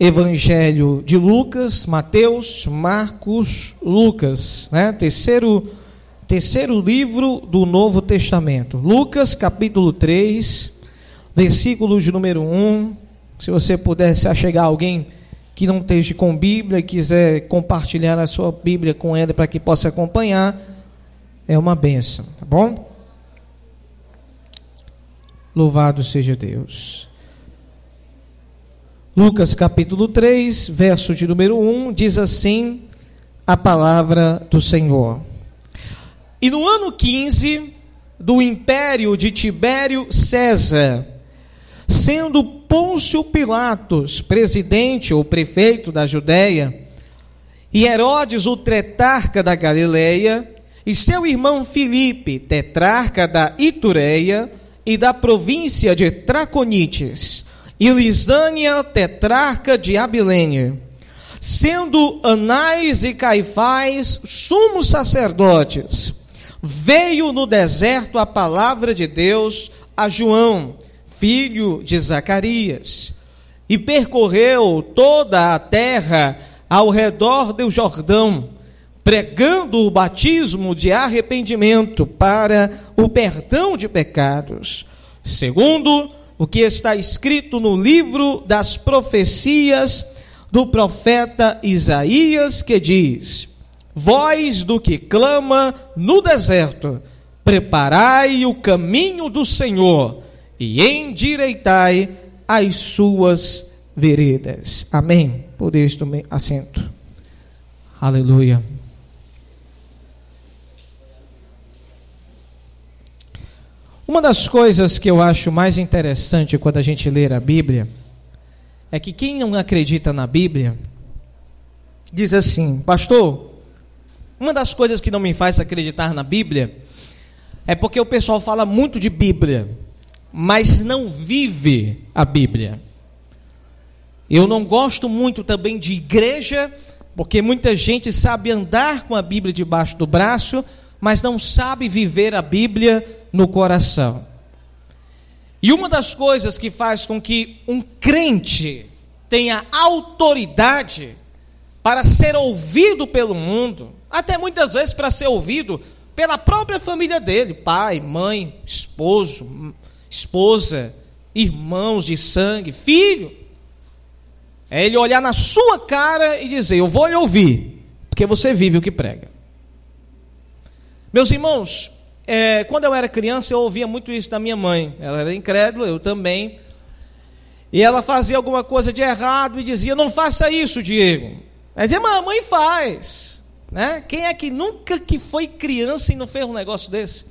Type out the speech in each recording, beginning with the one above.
Evangelho de Lucas, Mateus, Marcos, Lucas, né? Terceiro, terceiro livro do Novo Testamento. Lucas, capítulo 3, versículo de número 1. Se você puder se achegar alguém que não esteja com Bíblia e quiser compartilhar a sua Bíblia com ele para que possa acompanhar, é uma benção, tá bom? Louvado seja Deus. Lucas capítulo 3, verso de número 1, diz assim a palavra do Senhor. E no ano 15 do império de Tibério César, sendo Pôncio Pilatos presidente ou prefeito da Judéia, e Herodes o tetrarca da Galileia, e seu irmão Filipe, tetrarca da Itureia e da província de Traconites, e Lisânia, tetrarca de Abilene, sendo Anás e Caifás sumos sacerdotes, veio no deserto a palavra de Deus a João, filho de Zacarias, e percorreu toda a terra ao redor do Jordão, pregando o batismo de arrependimento para o perdão de pecados, segundo o que está escrito no livro das profecias do profeta Isaías, que diz: Voz do que clama no deserto, preparai o caminho do Senhor e endireitai as suas veredas. Amém. Podeis tomar assento. Aleluia. Uma das coisas que eu acho mais interessante quando a gente lê a Bíblia é que quem não acredita na Bíblia diz assim, pastor, uma das coisas que não me faz acreditar na Bíblia é porque o pessoal fala muito de Bíblia, mas não vive a Bíblia. Eu não gosto muito também de igreja, porque muita gente sabe andar com a Bíblia debaixo do braço, mas não sabe viver a Bíblia no coração. E uma das coisas que faz com que um crente tenha autoridade para ser ouvido pelo mundo, até muitas vezes para ser ouvido pela própria família dele, pai, mãe, esposo, esposa, irmãos de sangue, filho. É ele olhar na sua cara e dizer: Eu vou lhe ouvir, porque você vive o que prega. Meus irmãos, é, quando eu era criança, eu ouvia muito isso da minha mãe. Ela era incrédula, eu também. E ela fazia alguma coisa de errado e dizia: Não faça isso, Diego. Ela dizia: Mamãe faz. Né? Quem é que nunca que foi criança e não fez um negócio desse?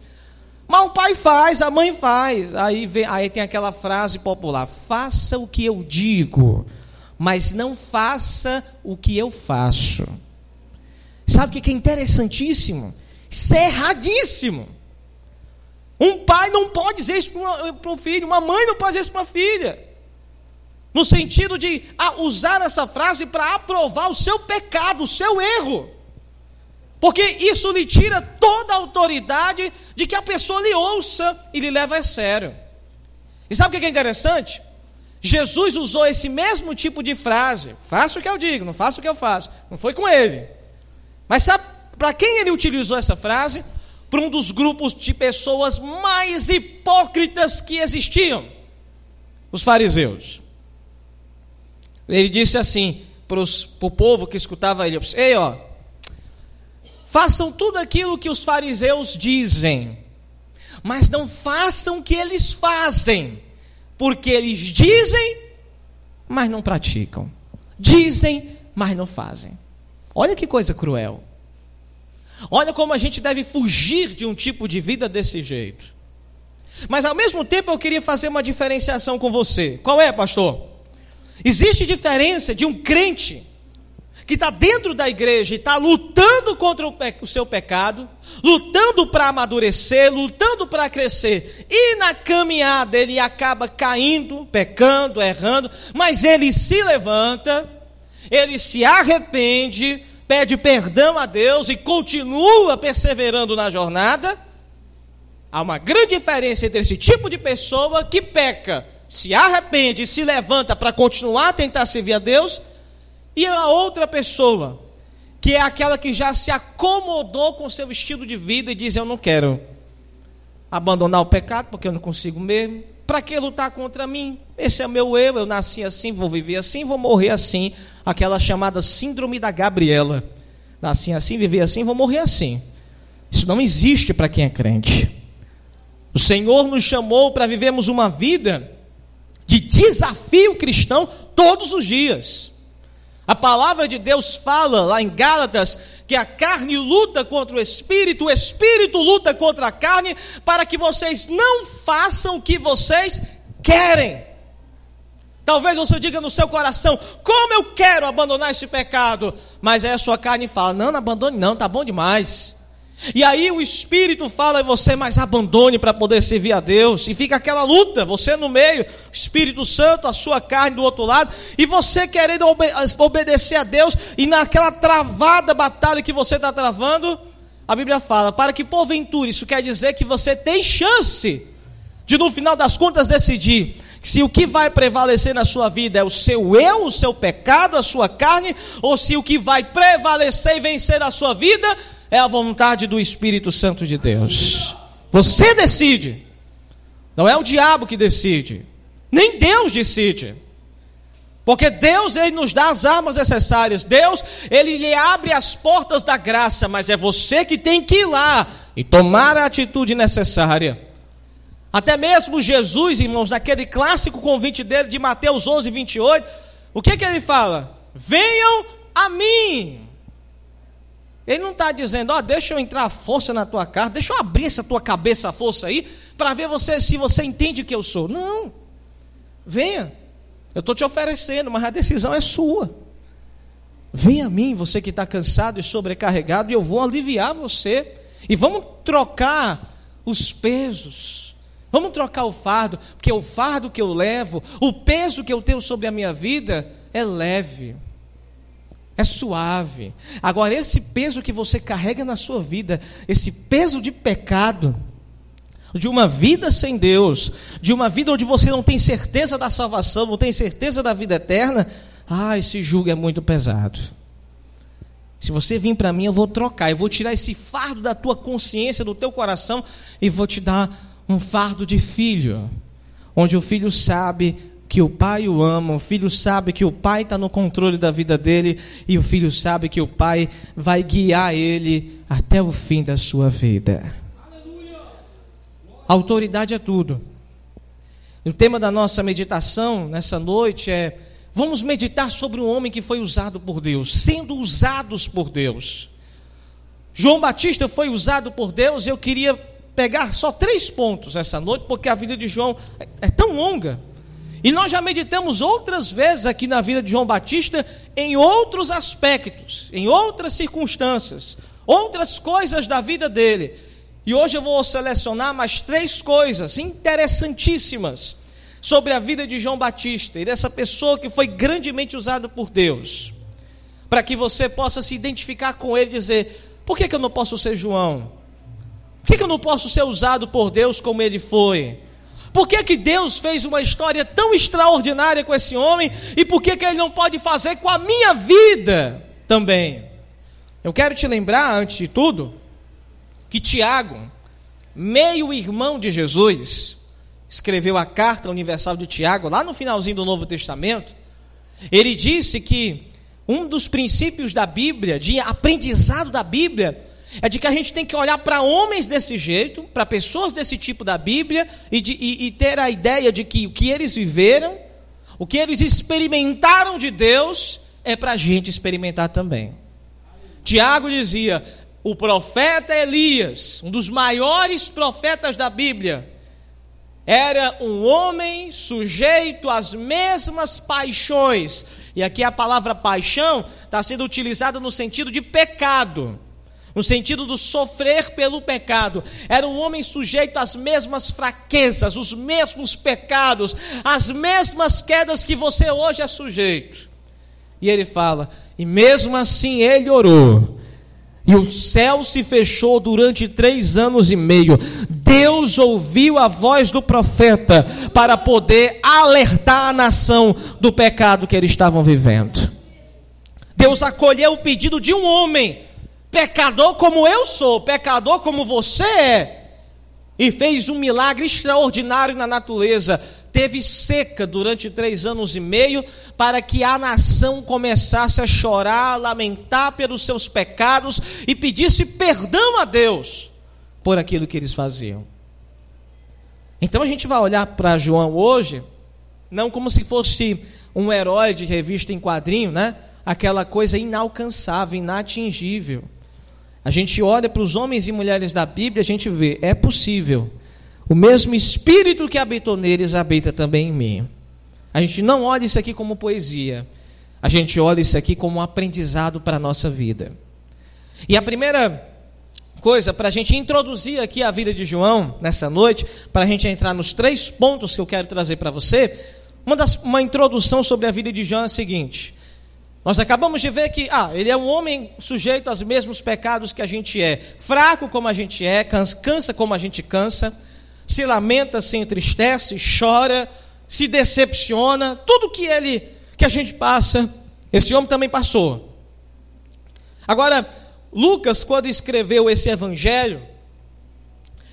Mas o pai faz, a mãe faz. Aí, vem, aí tem aquela frase popular: Faça o que eu digo, mas não faça o que eu faço. Sabe o que é interessantíssimo? Isso é erradíssimo. Um pai não pode dizer isso para um filho, uma mãe não pode dizer isso para uma filha. No sentido de usar essa frase para aprovar o seu pecado, o seu erro. Porque isso lhe tira toda a autoridade de que a pessoa lhe ouça e lhe leva a sério. E sabe o que é interessante? Jesus usou esse mesmo tipo de frase. Faça o que eu digo, não faça o que eu faço. Não foi com ele. Mas sabe para quem ele utilizou essa frase? para um dos grupos de pessoas mais hipócritas que existiam, os fariseus. Ele disse assim para, o povo que escutava ele: Ei, ó, façam tudo aquilo que os fariseus dizem, mas não façam o que eles fazem, porque eles dizem, mas não praticam, dizem, mas não fazem. Olha que coisa cruel. Olha como a gente deve fugir de um tipo de vida desse jeito. Mas ao mesmo tempo eu queria fazer uma diferenciação com você. Qual é, pastor? Existe diferença de um crente que está dentro da igreja e está lutando contra o, o, seu pecado, lutando para amadurecer, lutando para crescer, e na caminhada ele acaba caindo, pecando, errando, mas ele se levanta, ele se arrepende, pede perdão a Deus e continua perseverando na jornada, há uma grande diferença entre esse tipo de pessoa que peca, se arrepende e se levanta para continuar a tentar servir a Deus, e a outra pessoa, que é aquela que já se acomodou com seu estilo de vida e diz: Eu não quero abandonar o pecado porque eu não consigo mesmo. Para que lutar contra mim? Esse é o meu eu, eu nasci assim, vou viver assim, vou morrer assim. Aquela chamada síndrome da Gabriela. Nasci assim, viver assim, vou morrer assim. Isso não existe para quem é crente. O Senhor nos chamou para vivermos uma vida de desafio cristão todos os dias. A palavra de Deus fala lá em Gálatas que a carne luta contra o espírito, o espírito luta contra a carne, para que vocês não façam o que vocês querem. Talvez você diga no seu coração: como eu quero abandonar esse pecado, mas aí a sua carne fala: não, não abandone, não, tá bom demais. E aí o Espírito fala em você, mas abandone para poder servir a Deus. E fica aquela luta, você no meio, o Espírito Santo, a sua carne do outro lado, e você querendo obedecer a Deus, e naquela travada batalha que você está travando, a Bíblia fala, para que porventura, isso quer dizer que você tem chance de no final das contas decidir se o que vai prevalecer na sua vida é o seu eu, o seu pecado, a sua carne, ou se o que vai prevalecer e vencer a sua vida é a vontade do Espírito Santo de Deus. Você decide. Não é o diabo que decide. Nem Deus decide. Porque Deus ele nos dá as armas necessárias. Deus ele lhe abre as portas da graça, mas é você que tem que ir lá e tomar a atitude necessária. Até mesmo Jesus, irmãos, naquele clássico convite dele de Mateus 11, 28, o que que ele fala? Venham a mim. Ele não está dizendo, ó, oh, deixa eu entrar a força na tua cara, deixa eu abrir essa tua cabeça a força aí, para ver você se você entende o que eu sou. Não. Venha. Eu estou te oferecendo, mas a decisão é sua. Venha a mim, você que está cansado e sobrecarregado, e eu vou aliviar você. E vamos trocar os pesos. Vamos trocar o fardo, porque o fardo que eu levo, o peso que eu tenho sobre a minha vida é leve é suave. Agora, esse peso que você carrega na sua vida, esse peso de pecado, de uma vida sem Deus, de uma vida onde você não tem certeza da salvação, não tem certeza da vida eterna, ah, esse jugo é muito pesado. Se você vir para mim, eu vou trocar, eu vou tirar esse fardo da tua consciência, do teu coração, e vou te dar um fardo de filho, onde o filho sabe que o pai o ama, o filho sabe que o pai está no controle da vida dele, e o filho sabe que o pai vai guiar ele até o fim da sua vida. Autoridade é tudo. O tema da nossa meditação nessa noite é: vamos meditar sobre um homem que foi usado por Deus, sendo usados por Deus. João Batista foi usado por Deus, eu queria pegar só três pontos essa noite, porque a vida de João é tão longa. E nós já meditamos outras vezes aqui na vida de João Batista em outros aspectos, em outras circunstâncias, outras coisas da vida dele. E hoje eu vou selecionar mais três coisas interessantíssimas sobre a vida de João Batista e dessa pessoa que foi grandemente usada por Deus, para que você possa se identificar com ele e dizer: por que, que eu não posso ser João? Por que, que eu não posso ser usado por Deus como ele foi? Por que, que Deus fez uma história tão extraordinária com esse homem e por que, que Ele não pode fazer com a minha vida também? Eu quero te lembrar, antes de tudo, que Tiago, meio irmão de Jesus, escreveu a carta universal de Tiago, lá no finalzinho do Novo Testamento. Ele disse que um dos princípios da Bíblia, de aprendizado da Bíblia, é de que a gente tem que olhar para homens desse jeito, para pessoas desse tipo da Bíblia, e, de, e, e ter a ideia de que o que eles viveram, o que eles experimentaram de Deus, é para a gente experimentar também. Tiago dizia: o profeta Elias, um dos maiores profetas da Bíblia, era um homem sujeito às mesmas paixões. E aqui a palavra paixão está sendo utilizada no sentido de pecado no sentido do sofrer pelo pecado. Era um homem sujeito às mesmas fraquezas, os mesmos pecados, as mesmas quedas que você hoje é sujeito. E ele fala: e mesmo assim ele orou. E o céu se fechou durante três anos e meio. Deus ouviu a voz do profeta para poder alertar a nação do pecado que eles estavam vivendo. Deus acolheu o pedido de um homem, pecador como eu sou, pecador como você é, e fez um milagre extraordinário na natureza. Teve seca durante três anos e meio, para que a nação começasse a chorar, a lamentar pelos seus pecados e pedisse perdão a Deus por aquilo que eles faziam. Então a gente vai olhar para João hoje, não como se fosse um herói de revista em quadrinho, né? Aquela coisa inalcançável, inatingível. A gente olha para os homens e mulheres da Bíblia, a gente vê, é possível. O mesmo espírito que habitou neles habita também em mim. A gente não olha isso aqui como poesia. A gente olha isso aqui como um aprendizado para a nossa vida. E a primeira coisa para a gente introduzir aqui a vida de João nessa noite, para a gente entrar nos três pontos que eu quero trazer para você, uma, das, uma introdução sobre a vida de João é a seguinte. Nós acabamos de ver que, ah, ele é um homem sujeito aos mesmos pecados que a gente é, fraco como a gente é, cansa como a gente cansa, se lamenta, se entristece, chora, se decepciona, tudo que ele, que a gente passa, esse homem também passou. Agora, Lucas, quando escreveu esse evangelho,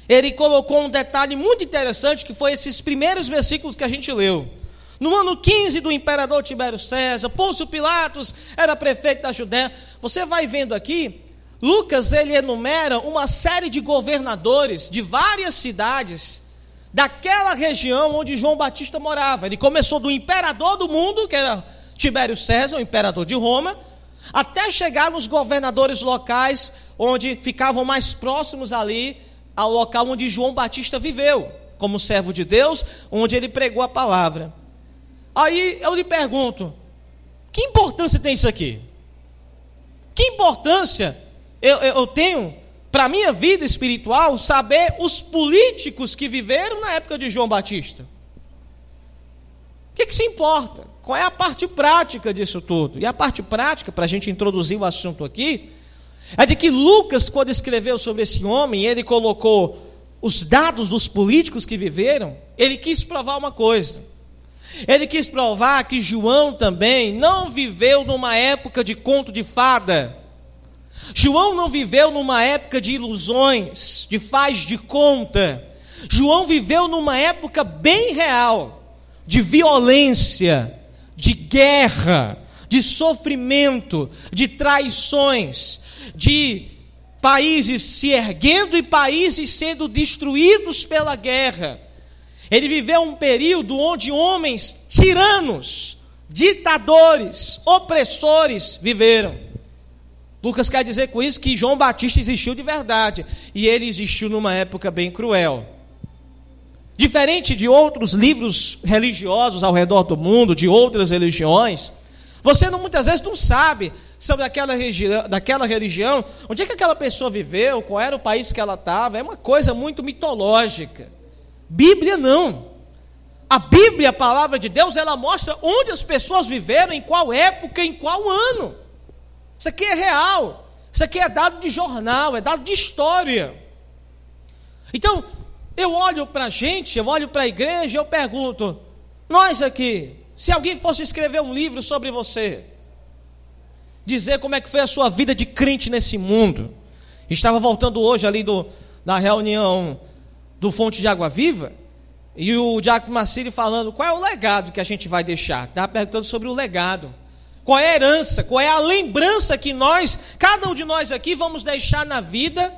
ele colocou um detalhe muito interessante que foi esses primeiros versículos que a gente leu. No ano 15 do imperador Tibério César, Pôncio Pilatos era prefeito da Judéia. Você vai vendo aqui, Lucas ele enumera uma série de governadores de várias cidades daquela região onde João Batista morava. Ele começou do imperador do mundo, que era Tibério César, o imperador de Roma, até chegar nos governadores locais, onde ficavam mais próximos ali ao local onde João Batista viveu, como servo de Deus, onde ele pregou a palavra. Aí eu lhe pergunto: que importância tem isso aqui? Que importância eu, eu tenho para a minha vida espiritual saber os políticos que viveram na época de João Batista? O que, que se importa? Qual é a parte prática disso tudo? E a parte prática, para a gente introduzir o assunto aqui, é de que Lucas, quando escreveu sobre esse homem, ele colocou os dados dos políticos que viveram, ele quis provar uma coisa. Ele quis provar que João também não viveu numa época de conto de fada. João não viveu numa época de ilusões, de faz de conta. João viveu numa época bem real, de violência, de guerra, de sofrimento, de traições, de países se erguendo e países sendo destruídos pela guerra. Ele viveu um período onde homens tiranos, ditadores, opressores viveram. Lucas quer dizer com isso que João Batista existiu de verdade e ele existiu numa época bem cruel. Diferente de outros livros religiosos ao redor do mundo, de outras religiões, você não, muitas vezes não sabe sobre aquela, região, daquela religião, onde é que aquela pessoa viveu, qual era o país que ela estava, é uma coisa muito mitológica. Bíblia não. A Bíblia, a palavra de Deus, ela mostra onde as pessoas viveram, em qual época, em qual ano. Isso aqui é real. Isso aqui é dado de jornal, é dado de história. Então, eu olho para a gente, eu olho para a igreja, eu pergunto: nós aqui, se alguém fosse escrever um livro sobre você, dizer como é que foi a sua vida de crente nesse mundo, estava voltando hoje ali do, da reunião do Fonte de Água Viva, e o Diácono Marcílio falando qual é o legado que a gente vai deixar. Estava perguntando sobre o legado. Qual é a herança? Qual é a lembrança que nós, cada um de nós aqui, vamos deixar na vida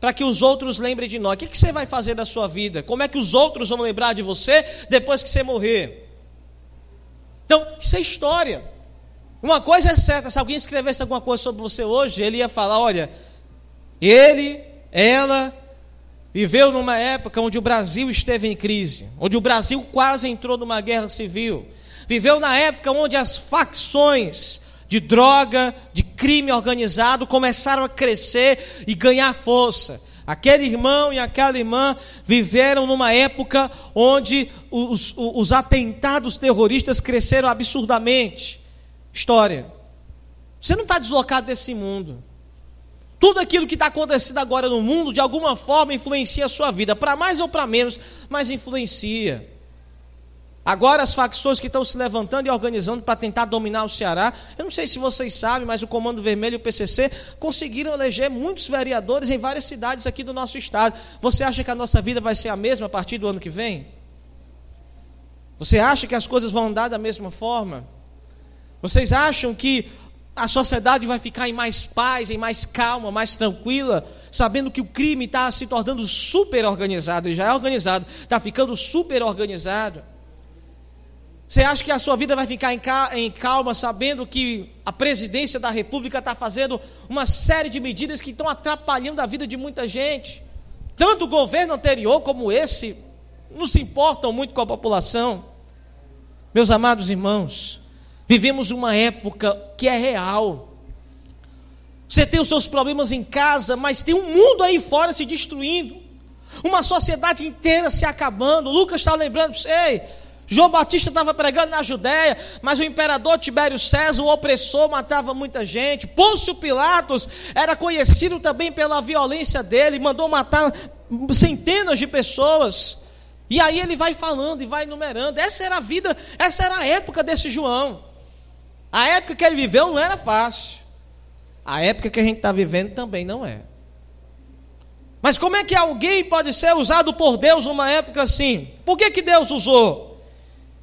para que os outros lembrem de nós. O que, que você vai fazer da sua vida? Como é que os outros vão lembrar de você depois que você morrer? Então, isso é história. Uma coisa é certa: se alguém escrevesse alguma coisa sobre você hoje, ele ia falar: olha, ele, ela, viveu numa época onde o Brasil esteve em crise, onde o Brasil quase entrou numa guerra civil, viveu na época onde as facções de droga, de crime organizado começaram a crescer e ganhar força. Aquele irmão e aquela irmã viveram numa época onde os, os, os atentados terroristas cresceram absurdamente. História. Você não está deslocado desse mundo. Tudo aquilo que está acontecendo agora no mundo, de alguma forma, influencia a sua vida, para mais ou para menos, mas influencia. Agora as facções que estão se levantando e organizando para tentar dominar o Ceará, eu não sei se vocês sabem, mas o Comando Vermelho e o PCC conseguiram eleger muitos vereadores em várias cidades aqui do nosso estado. Você acha que a nossa vida vai ser a mesma a partir do ano que vem? Você acha que as coisas vão andar da mesma forma? Vocês acham que a sociedade vai ficar em mais paz, em mais calma, mais tranquila, sabendo que o crime está se tornando super organizado, e já é organizado, está ficando super organizado? Você acha que a sua vida vai ficar em calma sabendo que a presidência da República está fazendo uma série de medidas que estão atrapalhando a vida de muita gente? Tanto o governo anterior como esse não se importam muito com a população. Meus amados irmãos, vivemos uma época que é real. Você tem os seus problemas em casa, mas tem um mundo aí fora se destruindo. Uma sociedade inteira se acabando. Lucas está lembrando você, João Batista estava pregando na Judéia, mas o imperador Tibério César, o opressor, matava muita gente. Pôncio Pilatos era conhecido também pela violência dele, mandou matar centenas de pessoas. E aí ele vai falando e vai enumerando. Essa era a vida, essa era a época desse João. A época que ele viveu não era fácil. A época que a gente está vivendo também não é. Mas como é que alguém pode ser usado por Deus numa época assim? Por que, que Deus usou?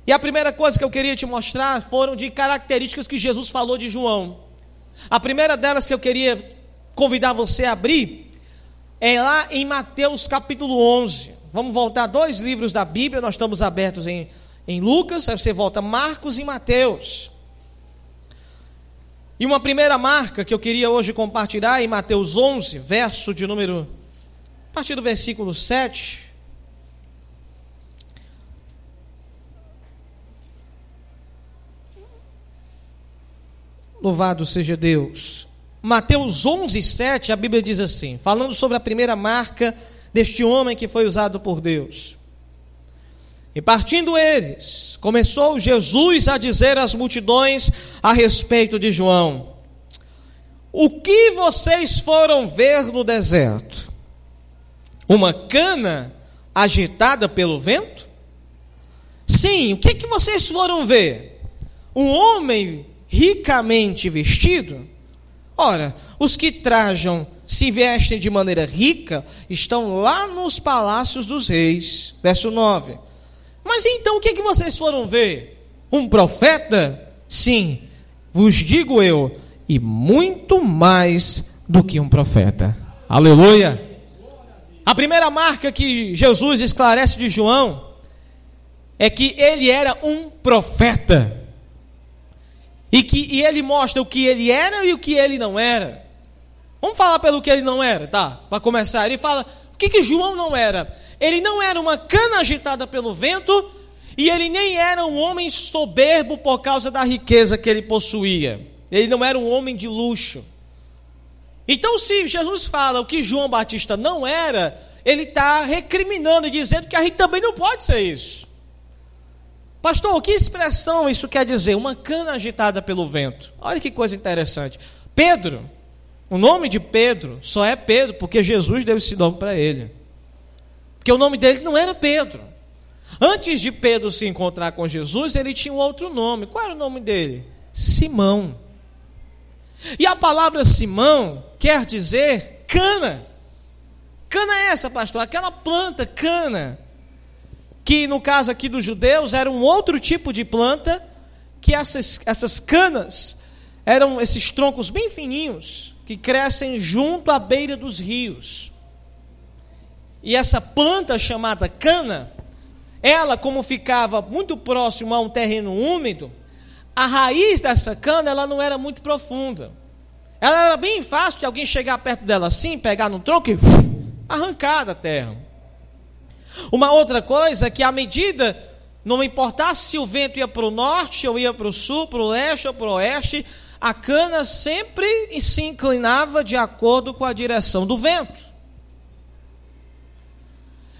E a primeira coisa que eu queria te mostrar foram de características que Jesus falou de João. A primeira delas que eu queria convidar você a abrir é lá em Mateus capítulo 11. Vamos voltar dois livros da Bíblia, nós estamos abertos em, em Lucas, aí você volta Marcos e Mateus. E uma primeira marca que eu queria hoje compartilhar em Mateus 11, verso de número, a partir do versículo 7. Louvado seja Deus. Mateus 11, 7, a Bíblia diz assim, falando sobre a primeira marca deste homem que foi usado por Deus. E partindo eles, começou Jesus a dizer às multidões a respeito de João: O que vocês foram ver no deserto? Uma cana agitada pelo vento? Sim, o que, que vocês foram ver? Um homem ricamente vestido? Ora, os que trajam, se vestem de maneira rica, estão lá nos palácios dos reis. Verso 9. Mas então o que, é que vocês foram ver? Um profeta? Sim, vos digo eu, e muito mais do que um profeta. Aleluia! A primeira marca que Jesus esclarece de João é que ele era um profeta. E que e ele mostra o que ele era e o que ele não era. Vamos falar pelo que ele não era, tá? Para começar, ele fala o que, que João não era. Ele não era uma cana agitada pelo vento e ele nem era um homem soberbo por causa da riqueza que ele possuía. Ele não era um homem de luxo. Então, se Jesus fala o que João Batista não era, ele está recriminando e dizendo que a gente também não pode ser isso. Pastor, que expressão isso quer dizer? Uma cana agitada pelo vento. Olha que coisa interessante. Pedro, o nome de Pedro só é Pedro porque Jesus deu esse nome para ele. Porque o nome dele não era Pedro. Antes de Pedro se encontrar com Jesus, ele tinha um outro nome. Qual era o nome dele? Simão. E a palavra Simão quer dizer cana. Cana é essa, pastor? Aquela planta, cana que no caso aqui dos judeus era um outro tipo de planta, que essas, essas canas eram esses troncos bem fininhos, que crescem junto à beira dos rios. E essa planta chamada cana, ela como ficava muito próximo a um terreno úmido, a raiz dessa cana ela não era muito profunda. Ela era bem fácil de alguém chegar perto dela assim, pegar no tronco e arrancar da terra. Uma outra coisa é que à medida, não importasse se o vento ia para o norte, ou ia para o sul, para o leste ou para o oeste, a cana sempre se inclinava de acordo com a direção do vento.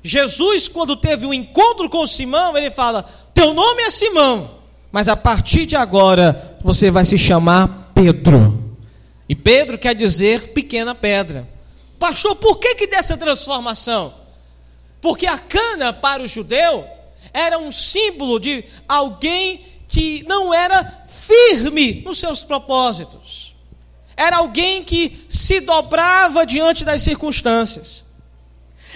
Jesus, quando teve um encontro com Simão, ele fala: Teu nome é Simão, mas a partir de agora você vai se chamar Pedro. E Pedro quer dizer pequena pedra. Pastor, por que, que dessa transformação? Porque a cana para o judeu era um símbolo de alguém que não era firme nos seus propósitos. Era alguém que se dobrava diante das circunstâncias.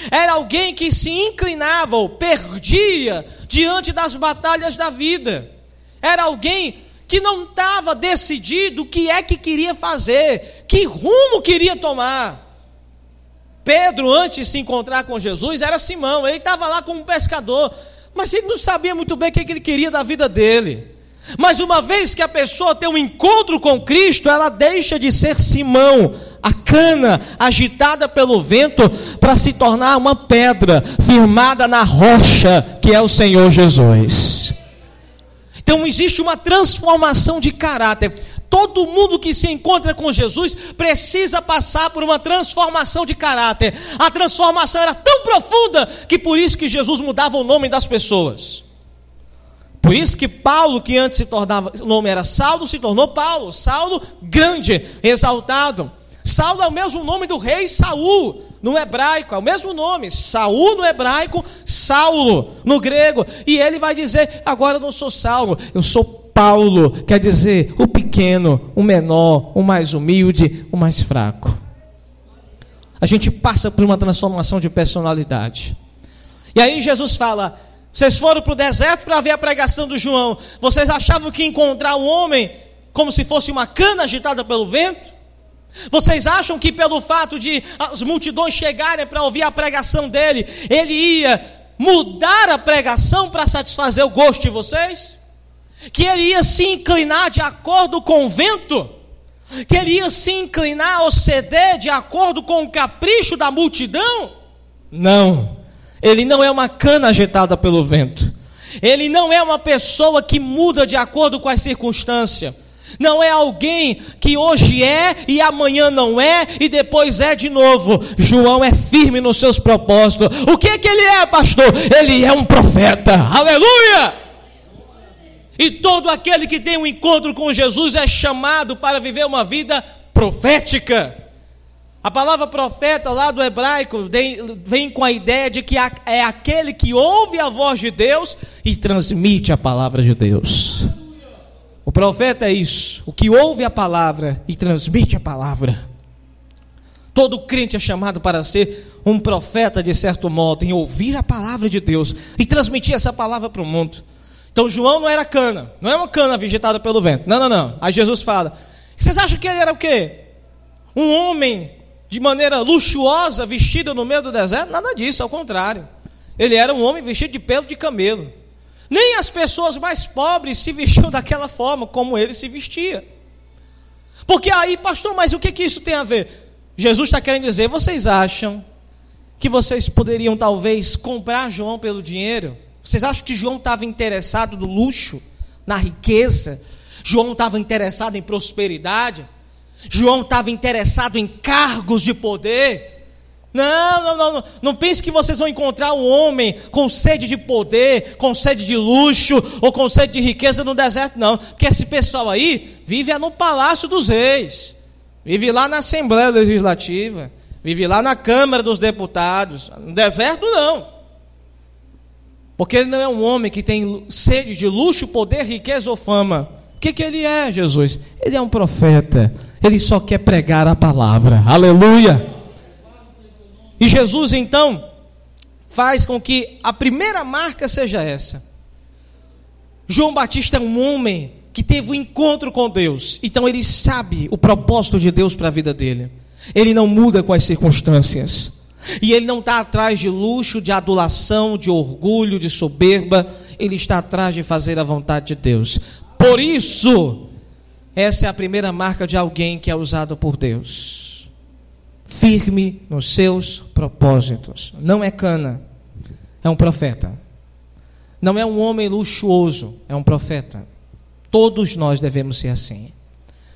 Era alguém que se inclinava ou perdia diante das batalhas da vida. Era alguém que não estava decidido o que é que queria fazer, que rumo queria tomar. Pedro, antes de se encontrar com Jesus, era Simão, ele estava lá como pescador, mas ele não sabia muito bem o que ele queria da vida dele. Mas uma vez que a pessoa tem um encontro com Cristo, ela deixa de ser Simão, a cana agitada pelo vento, para se tornar uma pedra firmada na rocha, que é o Senhor Jesus. Então existe uma transformação de caráter. Todo mundo que se encontra com Jesus precisa passar por uma transformação de caráter. A transformação era tão profunda que por isso que Jesus mudava o nome das pessoas. Por isso que Paulo, que antes se tornava, o nome era Saulo, se tornou Paulo. Saulo, grande, exaltado. Saulo é o mesmo nome do rei Saul, no hebraico, é o mesmo nome. Saul no hebraico, Saulo no grego. E ele vai dizer: agora eu não sou Saulo, eu sou Paulo. Quer dizer, o pequeno, o menor, o mais humilde, o mais fraco. A gente passa por uma transformação de personalidade. E aí Jesus fala: vocês foram para o deserto para ver a pregação do João. Vocês achavam que encontrar um homem como se fosse uma cana agitada pelo vento? Vocês acham que pelo fato de as multidões chegarem para ouvir a pregação dele, ele ia mudar a pregação para satisfazer o gosto de vocês? Que ele ia se inclinar de acordo com o vento? Que ele ia se inclinar ou ceder de acordo com o capricho da multidão? Não. Ele não é uma cana agitada pelo vento. Ele não é uma pessoa que muda de acordo com as circunstâncias. Não é alguém que hoje é e amanhã não é e depois é de novo. João é firme nos seus propósitos. O que é que ele é, pastor? Ele é um profeta. Aleluia! E todo aquele que tem um encontro com Jesus é chamado para viver uma vida profética. A palavra profeta lá do hebraico vem com a ideia de que é aquele que ouve a voz de Deus e transmite a palavra de Deus. O profeta é isso, o que ouve a palavra e transmite a palavra. Todo crente é chamado para ser um profeta, de certo modo, em ouvir a palavra de Deus e transmitir essa palavra para o mundo. Então João não era cana, não é uma cana vegetada pelo vento. Não, não, não. Aí Jesus fala: vocês acham que ele era o quê? Um homem de maneira luxuosa, vestido no meio do deserto? Nada disso, ao contrário. Ele era um homem vestido de pelo de camelo. Nem as pessoas mais pobres se vestiam daquela forma como ele se vestia. Porque aí, pastor, mas o que, que isso tem a ver? Jesus está querendo dizer: vocês acham que vocês poderiam talvez comprar João pelo dinheiro? Vocês acham que João estava interessado no luxo, na riqueza? João estava interessado em prosperidade? João estava interessado em cargos de poder. Não, não, não, não, não pense que vocês vão encontrar um homem com sede de poder, com sede de luxo ou com sede de riqueza no deserto, não. Porque esse pessoal aí vive no palácio dos reis, vive lá na Assembleia Legislativa, vive lá na Câmara dos Deputados. No deserto, não. Porque ele não é um homem que tem sede de luxo, poder, riqueza ou fama. O que, que ele é, Jesus? Ele é um profeta. Ele só quer pregar a palavra. Aleluia. E Jesus então faz com que a primeira marca seja essa. João Batista é um homem que teve um encontro com Deus. Então ele sabe o propósito de Deus para a vida dele. Ele não muda com as circunstâncias. E ele não está atrás de luxo, de adulação, de orgulho, de soberba. Ele está atrás de fazer a vontade de Deus. Por isso, essa é a primeira marca de alguém que é usado por Deus. Firme nos seus propósitos. Não é cana, é um profeta. Não é um homem luxuoso, é um profeta. Todos nós devemos ser assim.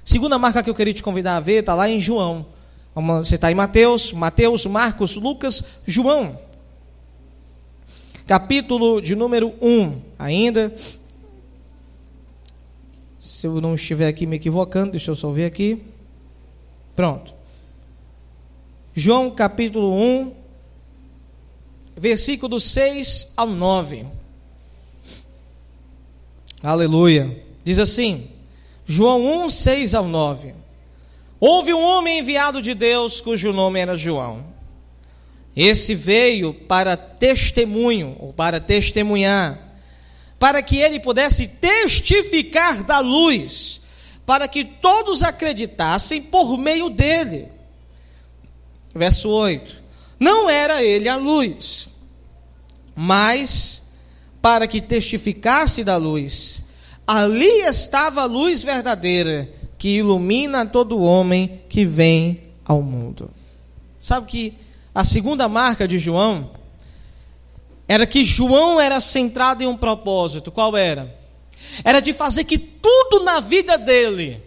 Segunda marca que eu queria te convidar a ver está lá em João. Você está em Mateus, Mateus, Marcos, Lucas, João. Capítulo de número 1 ainda. Se eu não estiver aqui me equivocando, deixa eu só ver aqui. Pronto. João capítulo 1, versículo 6 ao 9. Aleluia. Diz assim, João 1, 6 ao 9. Houve um homem enviado de Deus cujo nome era João. Esse veio para testemunho, ou para testemunhar, para que ele pudesse testificar da luz, para que todos acreditassem por meio dele. Verso 8: Não era ele a luz, mas para que testificasse da luz. Ali estava a luz verdadeira que ilumina todo homem que vem ao mundo. Sabe que a segunda marca de João era que João era centrado em um propósito. Qual era? Era de fazer que tudo na vida dele,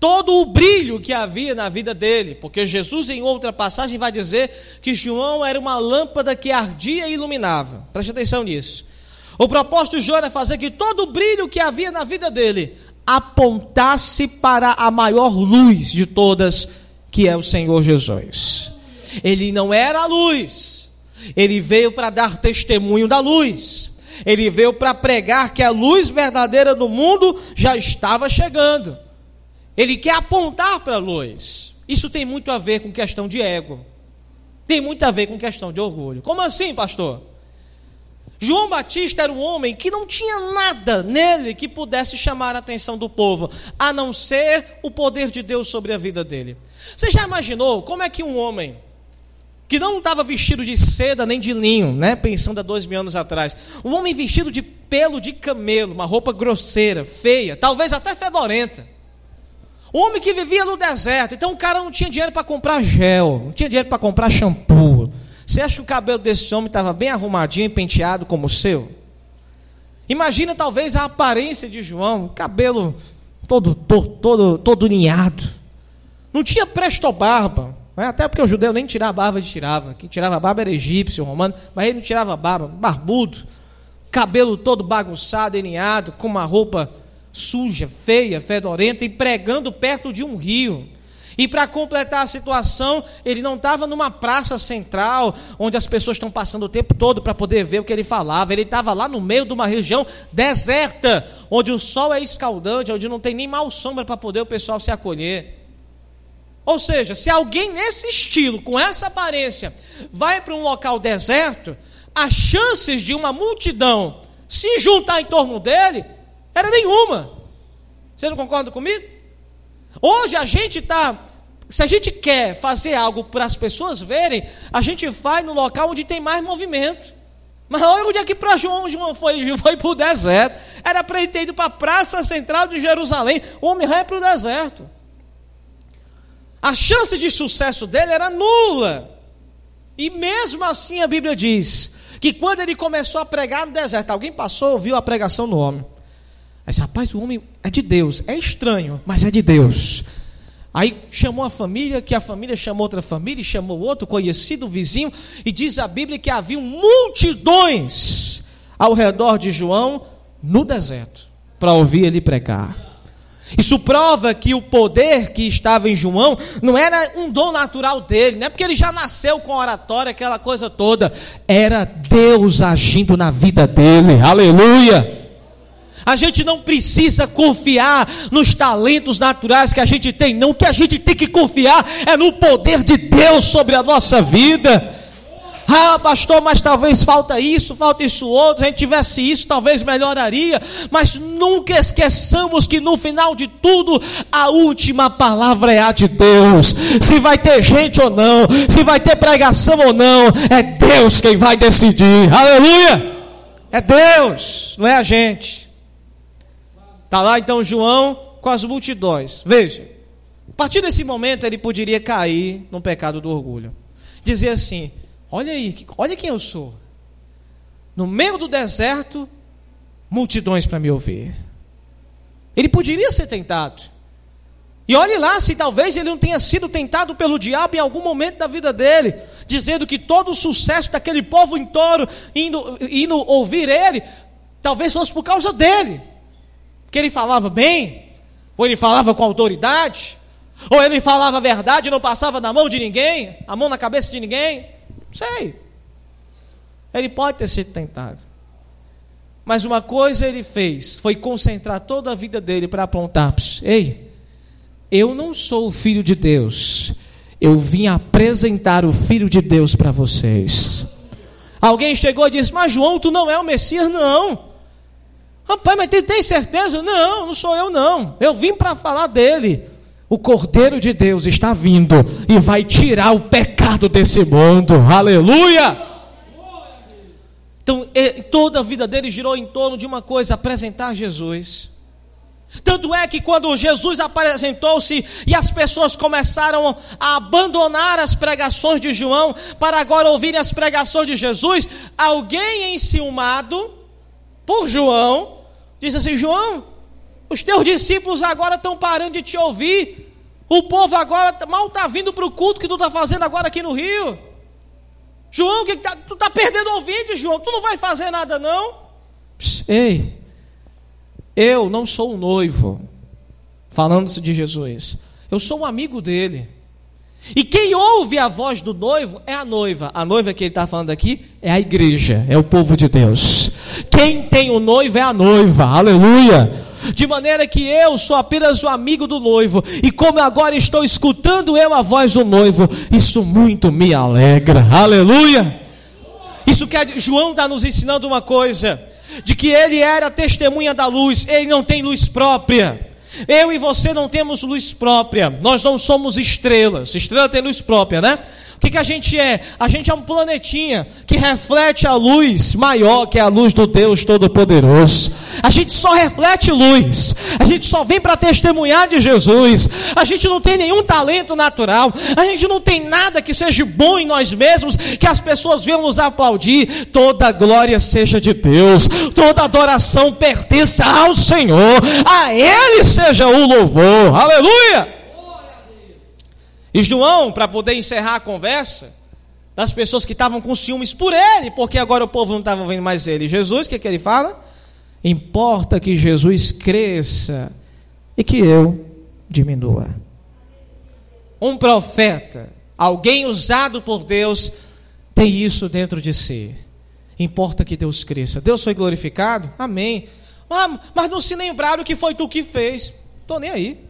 todo o brilho que havia na vida dele, porque Jesus em outra passagem vai dizer que João era uma lâmpada que ardia e iluminava. Preste atenção nisso. O propósito de João era fazer que todo o brilho que havia na vida dele apontasse para a maior luz de todas, que é o Senhor Jesus. Ele não era a luz, ele veio para dar testemunho da luz. Ele veio para pregar que a luz verdadeira do mundo já estava chegando. Ele quer apontar para a luz. Isso tem muito a ver com questão de ego. Tem muito a ver com questão de orgulho. Como assim, pastor? João Batista era um homem que não tinha nada nele que pudesse chamar a atenção do povo, a não ser o poder de Deus sobre a vida dele. Você já imaginou como é que um homem que não estava vestido de seda nem de linho, né, pensando há dois mil anos atrás, um homem vestido de pelo de camelo, uma roupa grosseira, feia, talvez até fedorenta, homem que vivia no deserto, então o cara não tinha dinheiro para comprar gel, não tinha dinheiro para comprar shampoo, você acha que o cabelo desse homem estava bem arrumadinho e penteado como o seu? Imagina talvez a aparência de João, cabelo todo todo todo, ninhado. Não tinha presto-barba, né? até porque o judeu nem tirava barba, ele tirava. Quem tirava barba era egípcio, romano, mas ele não tirava barba, barbudo, cabelo todo bagunçado, eninhado, com uma roupa suja, feia, fedorenta, e pregando perto de um rio. E para completar a situação, ele não estava numa praça central, onde as pessoas estão passando o tempo todo para poder ver o que ele falava. Ele estava lá no meio de uma região deserta, onde o sol é escaldante, onde não tem nem mal sombra para poder o pessoal se acolher. Ou seja, se alguém nesse estilo, com essa aparência, vai para um local deserto, as chances de uma multidão se juntar em torno dele era nenhuma. Você não concorda comigo? Hoje a gente está se a gente quer fazer algo para as pessoas verem, a gente vai no local onde tem mais movimento. Mas olha onde é que para João, João foi, foi para o deserto. Era para ele ter ido para a praça central de Jerusalém. O homem vai para o deserto. A chance de sucesso dele era nula. E mesmo assim a Bíblia diz que quando ele começou a pregar no deserto, alguém passou, ouviu a pregação do homem. Mas rapaz, o homem é de Deus. É estranho, mas é de Deus. Aí chamou a família, que a família chamou outra família, chamou outro conhecido, vizinho, e diz a Bíblia que havia multidões ao redor de João no deserto para ouvir ele pregar. Isso prova que o poder que estava em João não era um dom natural dele, não é porque ele já nasceu com oratória, aquela coisa toda. Era Deus agindo na vida dele. Aleluia! A gente não precisa confiar nos talentos naturais que a gente tem, não. O que a gente tem que confiar é no poder de Deus sobre a nossa vida. Ah, pastor, mas talvez falta isso, falta isso outro. Se a gente tivesse isso, talvez melhoraria. Mas nunca esqueçamos que no final de tudo, a última palavra é a de Deus. Se vai ter gente ou não, se vai ter pregação ou não, é Deus quem vai decidir. Aleluia! É Deus, não é a gente. Está lá então João com as multidões. Veja, a partir desse momento ele poderia cair no pecado do orgulho. Dizer assim: olha aí, olha quem eu sou. No meio do deserto, multidões para me ouvir. Ele poderia ser tentado. E olhe lá se talvez ele não tenha sido tentado pelo diabo em algum momento da vida dele, dizendo que todo o sucesso daquele povo em touro indo, indo ouvir ele, talvez fosse por causa dele que ele falava bem, ou ele falava com autoridade, Ou ele falava a verdade e não passava na mão de ninguém? A mão na cabeça de ninguém? Sei. Ele pode ter sido tentado. Mas uma coisa ele fez, foi concentrar toda a vida dele para apontar: ei, eu não sou o filho de Deus, eu vim apresentar o filho de Deus para vocês. Alguém chegou e disse: Mas João, tu não é o Messias? Não. Rapaz, mas tem, tem certeza? Não, não sou eu, não. Eu vim para falar dele. O Cordeiro de Deus está vindo e vai tirar o pecado desse mundo. Aleluia! Então, toda a vida dele girou em torno de uma coisa: apresentar Jesus. Tanto é que quando Jesus apresentou-se e as pessoas começaram a abandonar as pregações de João para agora ouvirem as pregações de Jesus, alguém enciumado por João disse assim: João, os teus discípulos agora estão parando de te ouvir, o povo agora mal está vindo para o culto que tu está fazendo agora aqui no Rio. João, que tá, tu está perdendo ouvido, João, tu não vai fazer nada não? Ei, eu não sou o noivo, falando-se de Jesus, eu sou um amigo dele. E quem ouve a voz do noivo é a noiva. A noiva que ele está falando aqui é a igreja, é o povo de Deus. Quem tem o noivo é a noiva, aleluia. De maneira que eu sou apenas o amigo do noivo, e como agora estou escutando eu a voz do noivo, isso muito me alegra, aleluia. Isso quer João está nos ensinando uma coisa: de que ele era testemunha da luz, ele não tem luz própria. Eu e você não temos luz própria, nós não somos estrelas. Estrela tem luz própria, né? O que, que a gente é? A gente é um planetinha que reflete a luz maior que é a luz do Deus Todo-Poderoso. A gente só reflete luz. A gente só vem para testemunhar de Jesus. A gente não tem nenhum talento natural. A gente não tem nada que seja bom em nós mesmos, que as pessoas venham nos aplaudir. Toda glória seja de Deus. Toda adoração pertence ao Senhor. A Ele seja o louvor. Aleluia! E João, para poder encerrar a conversa, das pessoas que estavam com ciúmes por ele, porque agora o povo não estava vendo mais ele. Jesus, o que, que ele fala? Importa que Jesus cresça e que eu diminua. Um profeta, alguém usado por Deus, tem isso dentro de si. Importa que Deus cresça. Deus foi glorificado? Amém. Ah, mas não se lembraram que foi tu que fez. Estou nem aí.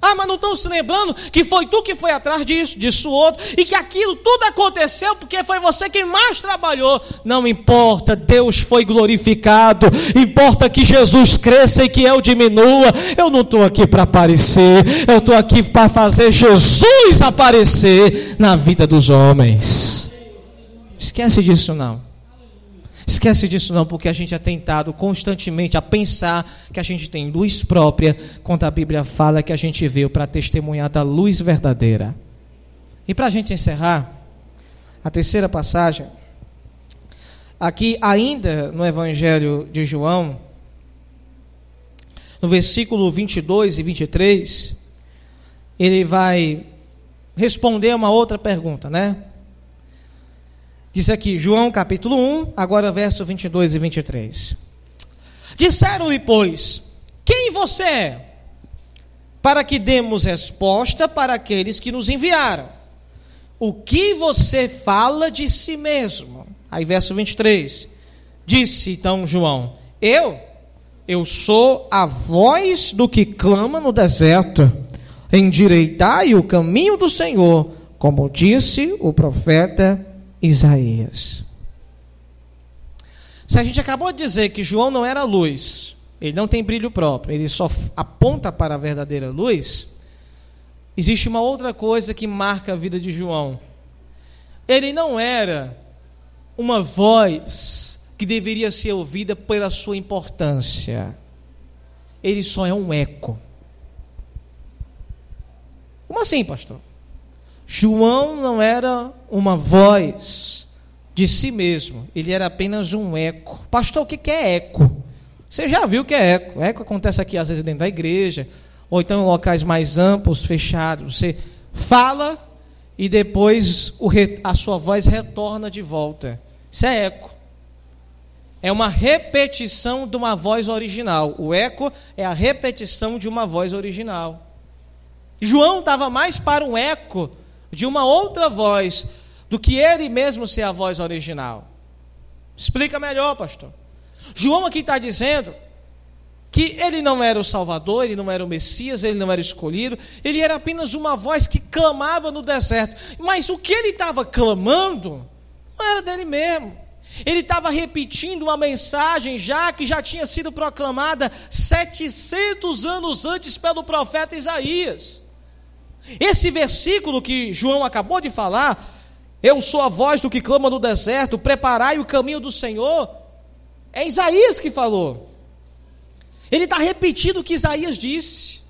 Ah, mas não estão se lembrando que foi tu que foi atrás disso, disso outro, e que aquilo tudo aconteceu porque foi você quem mais trabalhou. Não importa, Deus foi glorificado, importa que Jesus cresça e que eu diminua. Eu não estou aqui para aparecer, eu estou aqui para fazer Jesus aparecer na vida dos homens. Esquece disso não. Esquece disso não, porque a gente é tentado constantemente a pensar que a gente tem luz própria, quando a Bíblia fala que a gente veio para testemunhar da luz verdadeira. E para a gente encerrar, a terceira passagem, aqui ainda no Evangelho de João, no versículo 22 e 23, ele vai responder uma outra pergunta, né? Diz aqui, João capítulo 1, agora verso 22 e 23. Disseram-lhe, pois, quem você é? Para que demos resposta para aqueles que nos enviaram. O que você fala de si mesmo? Aí, verso 23. Disse então João: Eu, eu sou a voz do que clama no deserto. Endireitai o caminho do Senhor, como disse o profeta Isaías. Se a gente acabou de dizer que João não era luz, ele não tem brilho próprio, ele só aponta para a verdadeira luz, existe uma outra coisa que marca a vida de João. Ele não era uma voz que deveria ser ouvida pela sua importância. Ele só é um eco. Como assim, pastor? João não era uma voz de si mesmo, ele era apenas um eco. Pastor, o que é eco? Você já viu o que é eco? Eco acontece aqui às vezes dentro da igreja, ou então em locais mais amplos, fechados. Você fala e depois a sua voz retorna de volta. Isso é eco. É uma repetição de uma voz original. O eco é a repetição de uma voz original. João estava mais para um eco de uma outra voz do que ele mesmo ser a voz original. Explica melhor, pastor. João aqui está dizendo que ele não era o Salvador, ele não era o Messias, ele não era escolhido, ele era apenas uma voz que clamava no deserto. Mas o que ele estava clamando não era dele mesmo. Ele estava repetindo uma mensagem já que já tinha sido proclamada 700 anos antes pelo profeta Isaías. Esse versículo que João acabou de falar, eu sou a voz do que clama no deserto, preparai o caminho do Senhor, é Isaías que falou. Ele está repetindo o que Isaías disse.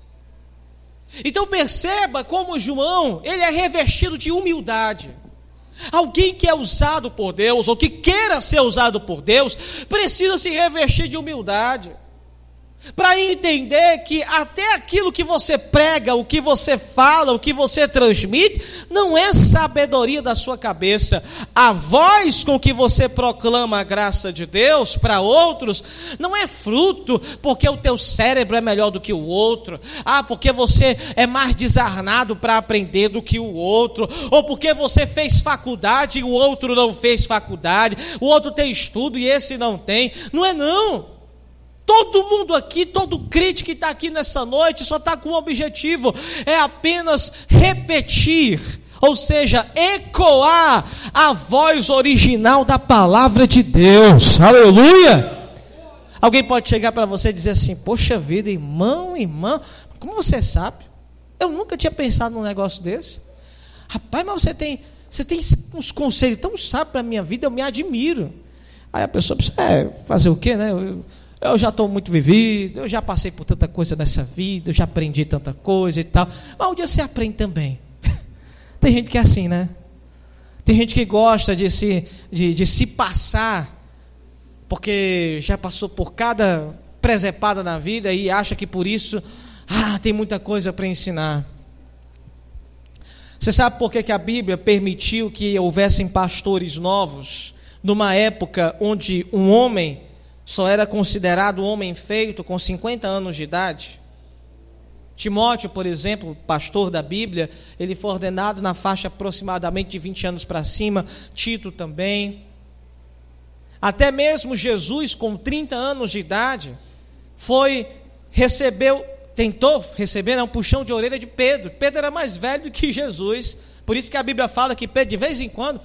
Então perceba como João, ele é revestido de humildade. Alguém que é usado por Deus, ou que queira ser usado por Deus, precisa se revestir de humildade para entender que até aquilo que você prega, o que você fala, o que você transmite, não é sabedoria da sua cabeça. A voz com que você proclama a graça de Deus para outros não é fruto porque o teu cérebro é melhor do que o outro, ah, porque você é mais desarnado para aprender do que o outro, ou porque você fez faculdade e o outro não fez faculdade, o outro tem estudo e esse não tem. Não é não. Todo mundo aqui, todo crente que está aqui nessa noite, só está com um objetivo: é apenas repetir, ou seja, ecoar a voz original da palavra de Deus. Aleluia! Alguém pode chegar para você e dizer assim: Poxa vida, irmão, irmã, como você sabe? Eu nunca tinha pensado num negócio desse. Rapaz, mas você tem, você tem uns conselhos tão sábios para a minha vida, eu me admiro. Aí a pessoa precisa é, fazer o quê, né? Eu, eu já estou muito vivido, eu já passei por tanta coisa nessa vida, eu já aprendi tanta coisa e tal. Mas um dia você aprende também. Tem gente que é assim, né? Tem gente que gosta de se, de, de se passar, porque já passou por cada presepada na vida e acha que por isso, ah, tem muita coisa para ensinar. Você sabe por que, que a Bíblia permitiu que houvessem pastores novos, numa época onde um homem só era considerado homem feito com 50 anos de idade. Timóteo, por exemplo, pastor da Bíblia, ele foi ordenado na faixa aproximadamente de 20 anos para cima, Tito também. Até mesmo Jesus, com 30 anos de idade, foi, recebeu, tentou receber né, um puxão de orelha de Pedro. Pedro era mais velho do que Jesus. Por isso que a Bíblia fala que Pedro, de vez em quando,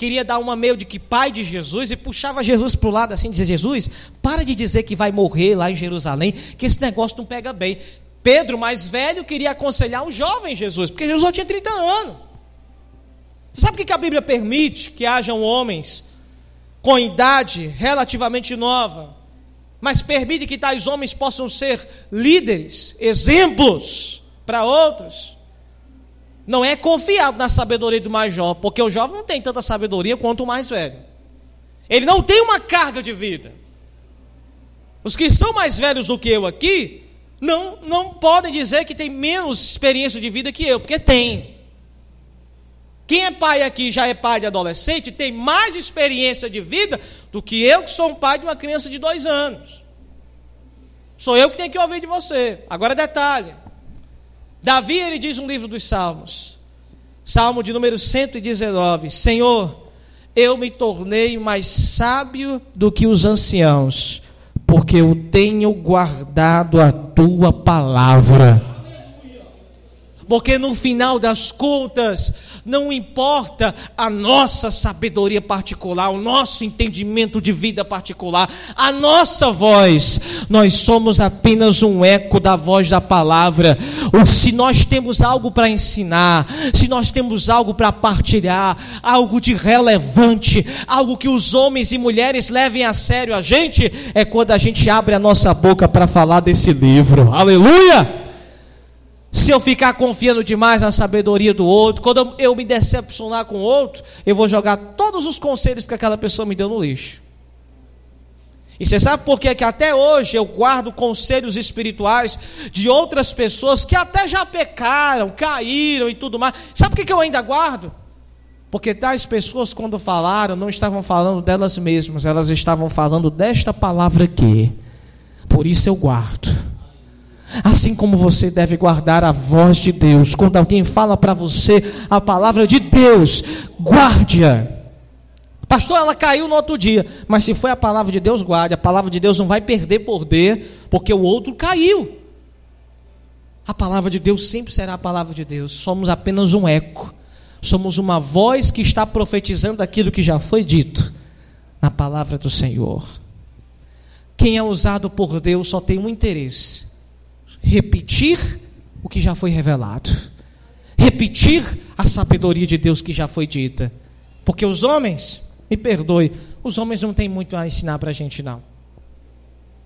queria dar uma meio de que pai de Jesus e puxava Jesus para o lado assim, dizia: Jesus, para de dizer que vai morrer lá em Jerusalém, que esse negócio não pega bem. Pedro, mais velho, queria aconselhar o jovem Jesus, porque Jesus só tinha 30 anos. Sabe o que a Bíblia permite que hajam homens com idade relativamente nova, mas permite que tais homens possam ser líderes, exemplos para outros? Não é confiado na sabedoria do mais jovem, porque o jovem não tem tanta sabedoria quanto o mais velho. Ele não tem uma carga de vida. Os que são mais velhos do que eu aqui, não, não podem dizer que tem menos experiência de vida que eu, porque tem. Quem é pai aqui já é pai de adolescente, tem mais experiência de vida do que eu, que sou um pai de uma criança de dois anos. Sou eu que tenho que ouvir de você. Agora detalhe: Davi, ele diz no livro dos Salmos, Salmo de número 119: Senhor, eu me tornei mais sábio do que os anciãos, porque eu tenho guardado a tua palavra. Porque no final das contas, não importa a nossa sabedoria particular, o nosso entendimento de vida particular, a nossa voz, nós somos apenas um eco da voz da palavra. Ou se nós temos algo para ensinar, se nós temos algo para partilhar, algo de relevante, algo que os homens e mulheres levem a sério a gente, é quando a gente abre a nossa boca para falar desse livro. Aleluia! Se eu ficar confiando demais na sabedoria do outro, quando eu me decepcionar com o outro, eu vou jogar todos os conselhos que aquela pessoa me deu no lixo. E você sabe por que, que até hoje eu guardo conselhos espirituais de outras pessoas que até já pecaram, caíram e tudo mais? Sabe por que, que eu ainda guardo? Porque tais pessoas, quando falaram, não estavam falando delas mesmas, elas estavam falando desta palavra aqui. Por isso eu guardo. Assim como você deve guardar a voz de Deus. Quando alguém fala para você a palavra de Deus, guarde-a. Pastor, ela caiu no outro dia. Mas se foi a palavra de Deus, guarde. A palavra de Deus não vai perder poder, porque o outro caiu. A palavra de Deus sempre será a palavra de Deus. Somos apenas um eco. Somos uma voz que está profetizando aquilo que já foi dito na palavra do Senhor. Quem é usado por Deus só tem um interesse: repetir o que já foi revelado, repetir a sabedoria de Deus que já foi dita. Porque os homens, me perdoe, os homens não têm muito a ensinar para a gente, não.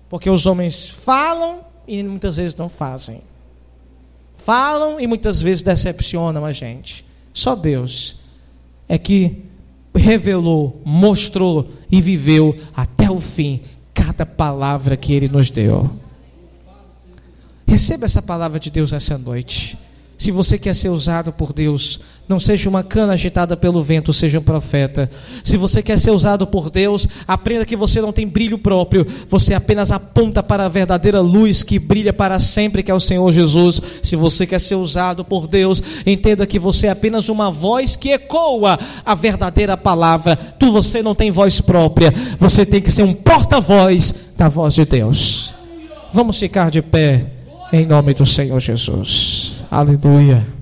Porque os homens falam e muitas vezes não fazem. Falam e muitas vezes decepcionam a gente. Só Deus é que revelou, mostrou e viveu até o fim cada palavra que Ele nos deu. Receba essa palavra de Deus essa noite. Se você quer ser usado por Deus, não seja uma cana agitada pelo vento, seja um profeta. Se você quer ser usado por Deus, aprenda que você não tem brilho próprio, você apenas aponta para a verdadeira luz que brilha para sempre, que é o Senhor Jesus. Se você quer ser usado por Deus, entenda que você é apenas uma voz que ecoa a verdadeira palavra. Tu você não tem voz própria, você tem que ser um porta-voz da voz de Deus. Vamos ficar de pé em nome do Senhor Jesus. Aleluia.